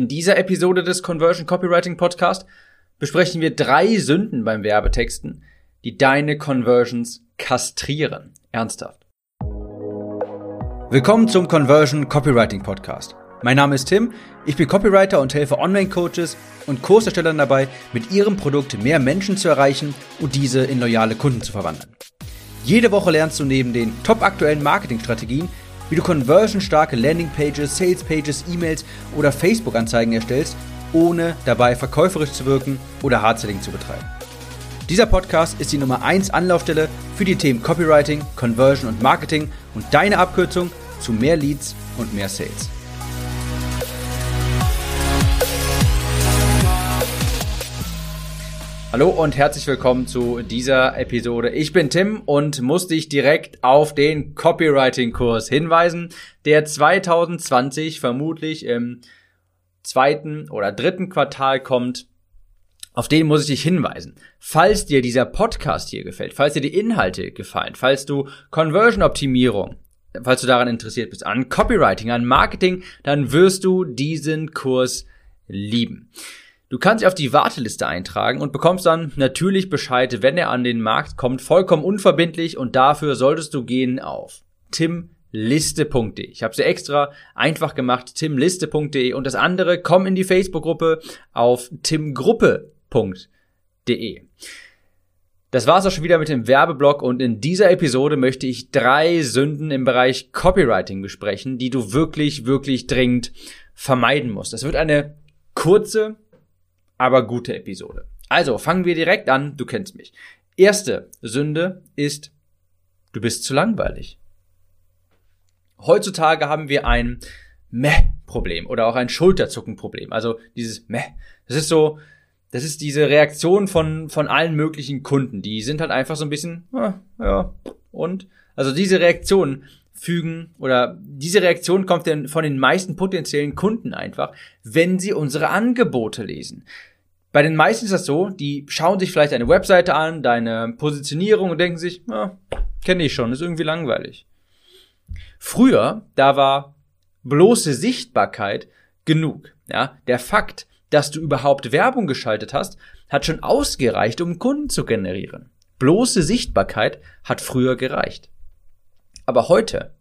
In dieser Episode des Conversion Copywriting Podcast besprechen wir drei Sünden beim Werbetexten, die deine Conversions kastrieren. Ernsthaft. Willkommen zum Conversion Copywriting Podcast. Mein Name ist Tim, ich bin Copywriter und helfe Online-Coaches und Kurserstellern dabei, mit ihrem Produkt mehr Menschen zu erreichen und diese in loyale Kunden zu verwandeln. Jede Woche lernst du neben den top aktuellen Marketingstrategien, wie du conversionstarke Landingpages, Salespages, E-Mails oder Facebook-Anzeigen erstellst, ohne dabei verkäuferisch zu wirken oder Hardselling zu betreiben. Dieser Podcast ist die Nummer 1 Anlaufstelle für die Themen Copywriting, Conversion und Marketing und deine Abkürzung zu mehr Leads und mehr Sales. Hallo und herzlich willkommen zu dieser Episode. Ich bin Tim und muss dich direkt auf den Copywriting-Kurs hinweisen, der 2020 vermutlich im zweiten oder dritten Quartal kommt. Auf den muss ich dich hinweisen. Falls dir dieser Podcast hier gefällt, falls dir die Inhalte gefallen, falls du Conversion-Optimierung, falls du daran interessiert bist, an Copywriting, an Marketing, dann wirst du diesen Kurs lieben. Du kannst dich auf die Warteliste eintragen und bekommst dann natürlich Bescheid, wenn er an den Markt kommt, vollkommen unverbindlich und dafür solltest du gehen auf timliste.de. Ich habe sie extra einfach gemacht, timliste.de und das andere, komm in die Facebook-Gruppe auf timgruppe.de. Das war's auch schon wieder mit dem Werbeblock und in dieser Episode möchte ich drei Sünden im Bereich Copywriting besprechen, die du wirklich, wirklich dringend vermeiden musst. Das wird eine kurze, aber gute Episode. Also fangen wir direkt an, du kennst mich. Erste Sünde ist, du bist zu langweilig. Heutzutage haben wir ein Meh-Problem oder auch ein Schulterzucken-Problem. Also dieses Meh. Das ist so, das ist diese Reaktion von, von allen möglichen Kunden. Die sind halt einfach so ein bisschen, ah, ja, und? Also diese Reaktion fügen oder diese Reaktion kommt denn von den meisten potenziellen Kunden einfach, wenn sie unsere Angebote lesen. Bei den meisten ist das so, die schauen sich vielleicht eine Webseite an, deine Positionierung und denken sich, ja, kenne ich schon, ist irgendwie langweilig. Früher, da war bloße Sichtbarkeit genug. Ja, der Fakt, dass du überhaupt Werbung geschaltet hast, hat schon ausgereicht, um Kunden zu generieren. Bloße Sichtbarkeit hat früher gereicht. Aber heute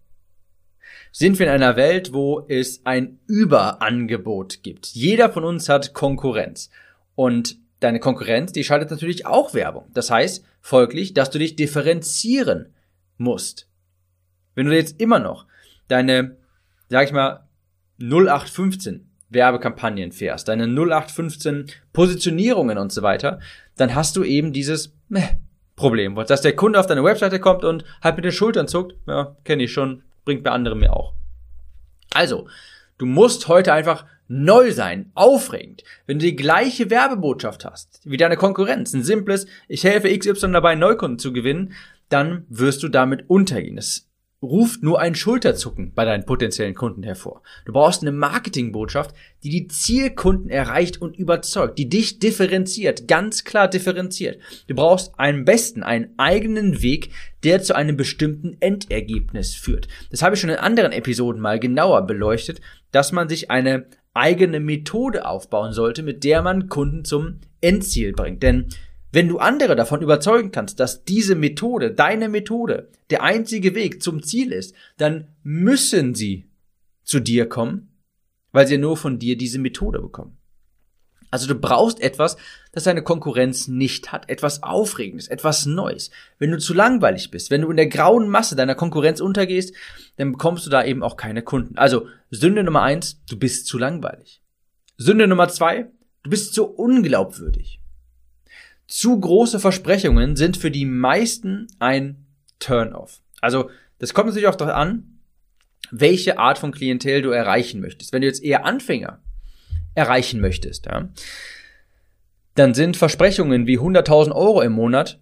sind wir in einer Welt, wo es ein Überangebot gibt. Jeder von uns hat Konkurrenz. Und deine Konkurrenz, die schaltet natürlich auch Werbung. Das heißt folglich, dass du dich differenzieren musst. Wenn du jetzt immer noch deine, sag ich mal, 0815 Werbekampagnen fährst, deine 0815 Positionierungen und so weiter, dann hast du eben dieses Meh Problem, dass der Kunde auf deine Webseite kommt und halt mit den Schultern zuckt, ja, kenne ich schon, bringt bei anderen mir auch. Also, du musst heute einfach neu sein, aufregend. Wenn du die gleiche Werbebotschaft hast wie deine Konkurrenz, ein simples, ich helfe XY dabei, Neukunden zu gewinnen, dann wirst du damit untergehen. Das ruft nur ein Schulterzucken bei deinen potenziellen Kunden hervor. Du brauchst eine Marketingbotschaft, die die Zielkunden erreicht und überzeugt, die dich differenziert, ganz klar differenziert. Du brauchst am besten einen eigenen Weg, der zu einem bestimmten Endergebnis führt. Das habe ich schon in anderen Episoden mal genauer beleuchtet, dass man sich eine eigene Methode aufbauen sollte, mit der man Kunden zum Endziel bringt. Denn wenn du andere davon überzeugen kannst, dass diese Methode, deine Methode, der einzige Weg zum Ziel ist, dann müssen sie zu dir kommen, weil sie nur von dir diese Methode bekommen. Also du brauchst etwas, das deine Konkurrenz nicht hat, etwas Aufregendes, etwas Neues. Wenn du zu langweilig bist, wenn du in der grauen Masse deiner Konkurrenz untergehst, dann bekommst du da eben auch keine Kunden. Also Sünde Nummer eins, du bist zu langweilig. Sünde Nummer zwei, du bist zu unglaubwürdig. Zu große Versprechungen sind für die meisten ein Turn-off. Also das kommt natürlich auch darauf an, welche Art von Klientel du erreichen möchtest. Wenn du jetzt eher Anfänger erreichen möchtest, ja, dann sind Versprechungen wie 100.000 Euro im Monat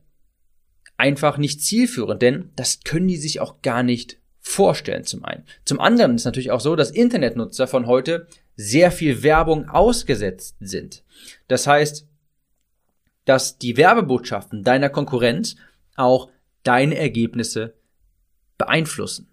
einfach nicht zielführend, denn das können die sich auch gar nicht vorstellen zum einen. Zum anderen ist natürlich auch so, dass Internetnutzer von heute sehr viel Werbung ausgesetzt sind. Das heißt, dass die Werbebotschaften deiner Konkurrenz auch deine Ergebnisse beeinflussen.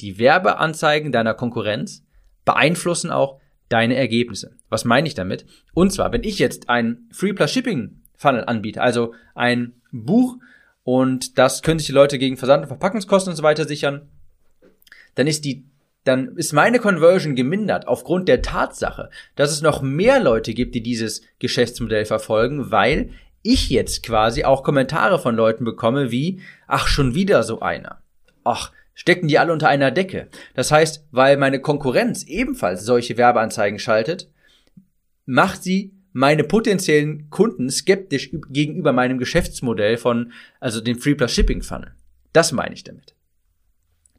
Die Werbeanzeigen deiner Konkurrenz beeinflussen auch deine Ergebnisse. Was meine ich damit? Und zwar, wenn ich jetzt ein Free Plus Shipping Funnel anbiete, also ein Buch und das können sich die Leute gegen Versand und Verpackungskosten und so weiter sichern, dann ist die dann ist meine Conversion gemindert aufgrund der Tatsache, dass es noch mehr Leute gibt, die dieses Geschäftsmodell verfolgen, weil ich jetzt quasi auch Kommentare von Leuten bekomme wie, ach, schon wieder so einer. Ach, stecken die alle unter einer Decke. Das heißt, weil meine Konkurrenz ebenfalls solche Werbeanzeigen schaltet, macht sie meine potenziellen Kunden skeptisch gegenüber meinem Geschäftsmodell von, also dem Free Plus Shipping Funnel. Das meine ich damit.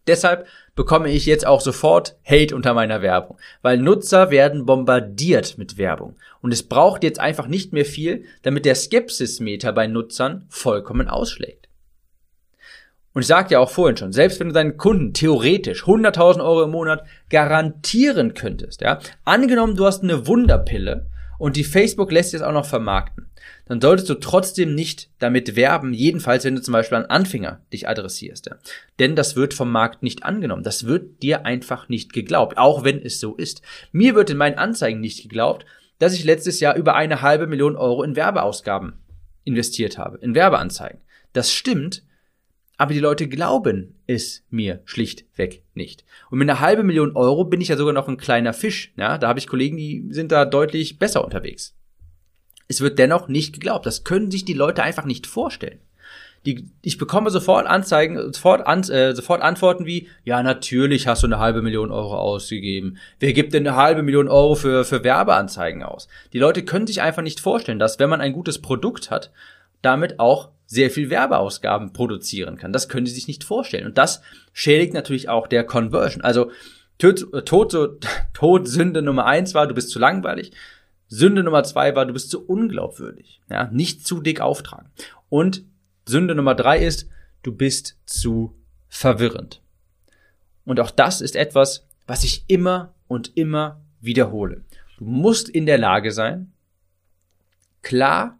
Deshalb bekomme ich jetzt auch sofort Hate unter meiner Werbung, weil Nutzer werden bombardiert mit Werbung und es braucht jetzt einfach nicht mehr viel, damit der Skepsismeter bei Nutzern vollkommen ausschlägt. Und ich sagte ja auch vorhin schon, selbst wenn du deinen Kunden theoretisch 100.000 Euro im Monat garantieren könntest, ja, angenommen du hast eine Wunderpille und die Facebook lässt es auch noch vermarkten, dann solltest du trotzdem nicht damit werben, jedenfalls wenn du zum Beispiel an Anfänger dich adressierst. Ja. Denn das wird vom Markt nicht angenommen. Das wird dir einfach nicht geglaubt, auch wenn es so ist. Mir wird in meinen Anzeigen nicht geglaubt, dass ich letztes Jahr über eine halbe Million Euro in Werbeausgaben investiert habe, in Werbeanzeigen. Das stimmt, aber die Leute glauben es mir schlichtweg nicht. Und mit einer halben Million Euro bin ich ja sogar noch ein kleiner Fisch. Ja, da habe ich Kollegen, die sind da deutlich besser unterwegs. Es wird dennoch nicht geglaubt. Das können sich die Leute einfach nicht vorstellen. Die, ich bekomme sofort Anzeigen, sofort, an, äh, sofort Antworten wie, ja, natürlich hast du eine halbe Million Euro ausgegeben. Wer gibt denn eine halbe Million Euro für, für Werbeanzeigen aus? Die Leute können sich einfach nicht vorstellen, dass wenn man ein gutes Produkt hat, damit auch sehr viel Werbeausgaben produzieren kann. Das können sie sich nicht vorstellen. Und das schädigt natürlich auch der Conversion. Also Tod, Tod, so, Todsünde Nummer eins war, du bist zu langweilig. Sünde Nummer zwei war, du bist zu unglaubwürdig. Ja, nicht zu dick auftragen. Und Sünde Nummer drei ist, du bist zu verwirrend. Und auch das ist etwas, was ich immer und immer wiederhole. Du musst in der Lage sein, klar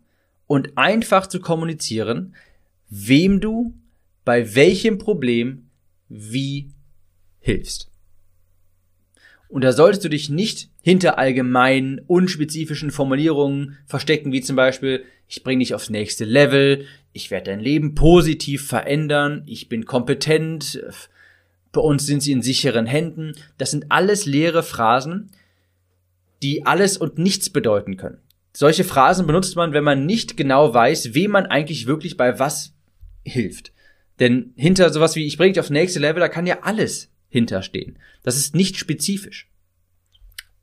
und einfach zu kommunizieren, wem du bei welchem Problem wie hilfst. Und da solltest du dich nicht hinter allgemeinen, unspezifischen Formulierungen verstecken, wie zum Beispiel, ich bringe dich aufs nächste Level, ich werde dein Leben positiv verändern, ich bin kompetent, bei uns sind sie in sicheren Händen. Das sind alles leere Phrasen, die alles und nichts bedeuten können. Solche Phrasen benutzt man, wenn man nicht genau weiß, wem man eigentlich wirklich bei was hilft. Denn hinter sowas wie ich bringe dich aufs nächste Level, da kann ja alles hinterstehen. Das ist nicht spezifisch.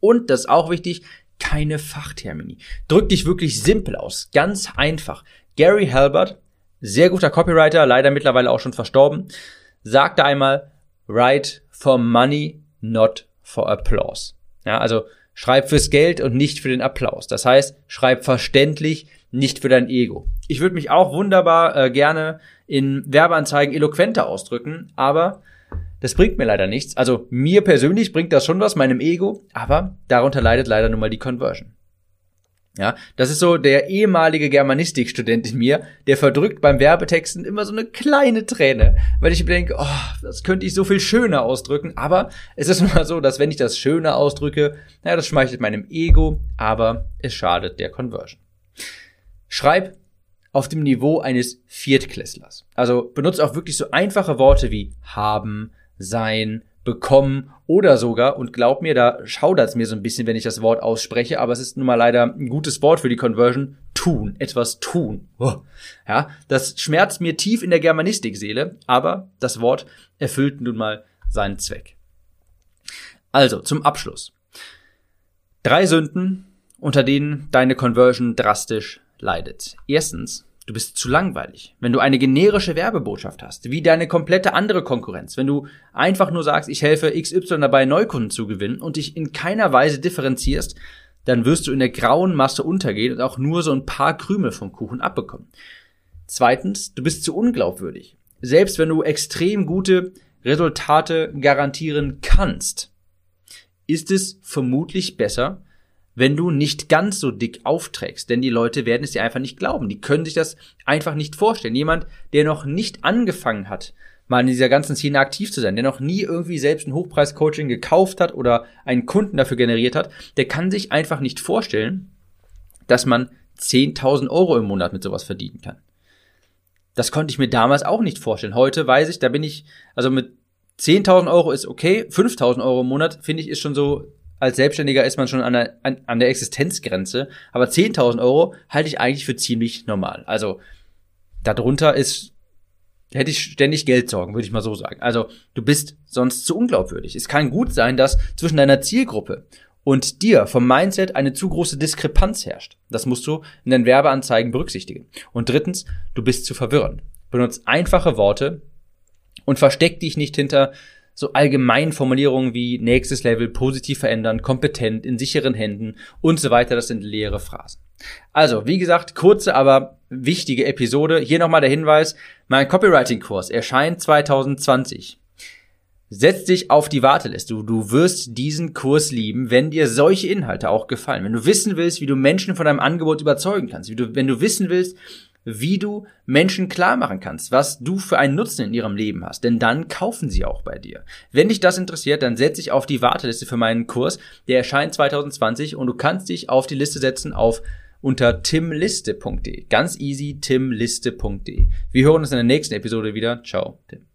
Und das ist auch wichtig, keine Fachtermini. Drück dich wirklich simpel aus, ganz einfach. Gary Halbert, sehr guter Copywriter, leider mittlerweile auch schon verstorben, sagte einmal, write for money, not for applause. Ja, also Schreib fürs Geld und nicht für den Applaus. Das heißt, schreib verständlich, nicht für dein Ego. Ich würde mich auch wunderbar äh, gerne in Werbeanzeigen eloquenter ausdrücken, aber das bringt mir leider nichts. Also mir persönlich bringt das schon was, meinem Ego, aber darunter leidet leider nun mal die Conversion. Ja, das ist so der ehemalige Germanistikstudent in mir, der verdrückt beim Werbetexten immer so eine kleine Träne, weil ich denke, oh, das könnte ich so viel schöner ausdrücken, aber es ist mal so, dass wenn ich das schöner ausdrücke, naja, das schmeichelt meinem Ego, aber es schadet der Conversion. Schreib auf dem Niveau eines Viertklässlers. Also benutze auch wirklich so einfache Worte wie haben, sein, bekommen oder sogar, und glaub mir, da schaudert's mir so ein bisschen, wenn ich das Wort ausspreche, aber es ist nun mal leider ein gutes Wort für die Conversion, tun, etwas tun. Ja, das schmerzt mir tief in der Germanistikseele, aber das Wort erfüllt nun mal seinen Zweck. Also, zum Abschluss. Drei Sünden, unter denen deine Conversion drastisch leidet. Erstens, Du bist zu langweilig. Wenn du eine generische Werbebotschaft hast, wie deine komplette andere Konkurrenz, wenn du einfach nur sagst, ich helfe XY dabei, Neukunden zu gewinnen und dich in keiner Weise differenzierst, dann wirst du in der grauen Masse untergehen und auch nur so ein paar Krümel vom Kuchen abbekommen. Zweitens, du bist zu unglaubwürdig. Selbst wenn du extrem gute Resultate garantieren kannst, ist es vermutlich besser, wenn du nicht ganz so dick aufträgst, denn die Leute werden es dir einfach nicht glauben. Die können sich das einfach nicht vorstellen. Jemand, der noch nicht angefangen hat, mal in dieser ganzen Szene aktiv zu sein, der noch nie irgendwie selbst ein Hochpreis-Coaching gekauft hat oder einen Kunden dafür generiert hat, der kann sich einfach nicht vorstellen, dass man 10.000 Euro im Monat mit sowas verdienen kann. Das konnte ich mir damals auch nicht vorstellen. Heute weiß ich, da bin ich, also mit 10.000 Euro ist okay, 5.000 Euro im Monat finde ich ist schon so, als Selbstständiger ist man schon an der, an, an der Existenzgrenze, aber 10.000 Euro halte ich eigentlich für ziemlich normal. Also darunter ist hätte ich ständig Geldsorgen, würde ich mal so sagen. Also du bist sonst zu unglaubwürdig. Es kann gut sein, dass zwischen deiner Zielgruppe und dir vom Mindset eine zu große Diskrepanz herrscht. Das musst du in deinen Werbeanzeigen berücksichtigen. Und drittens, du bist zu verwirren. Benutzt einfache Worte und versteck dich nicht hinter so allgemeinen Formulierungen wie nächstes Level, positiv verändern, kompetent, in sicheren Händen und so weiter. Das sind leere Phrasen. Also, wie gesagt, kurze, aber wichtige Episode. Hier nochmal der Hinweis. Mein Copywriting-Kurs erscheint 2020. Setz dich auf die Warteliste. Du, du wirst diesen Kurs lieben, wenn dir solche Inhalte auch gefallen. Wenn du wissen willst, wie du Menschen von deinem Angebot überzeugen kannst. Wie du, wenn du wissen willst, wie du Menschen klar machen kannst, was du für einen Nutzen in ihrem Leben hast. Denn dann kaufen sie auch bei dir. Wenn dich das interessiert, dann setz dich auf die Warteliste für meinen Kurs. Der erscheint 2020 und du kannst dich auf die Liste setzen auf unter timliste.de. Ganz easy, timliste.de. Wir hören uns in der nächsten Episode wieder. Ciao, Tim.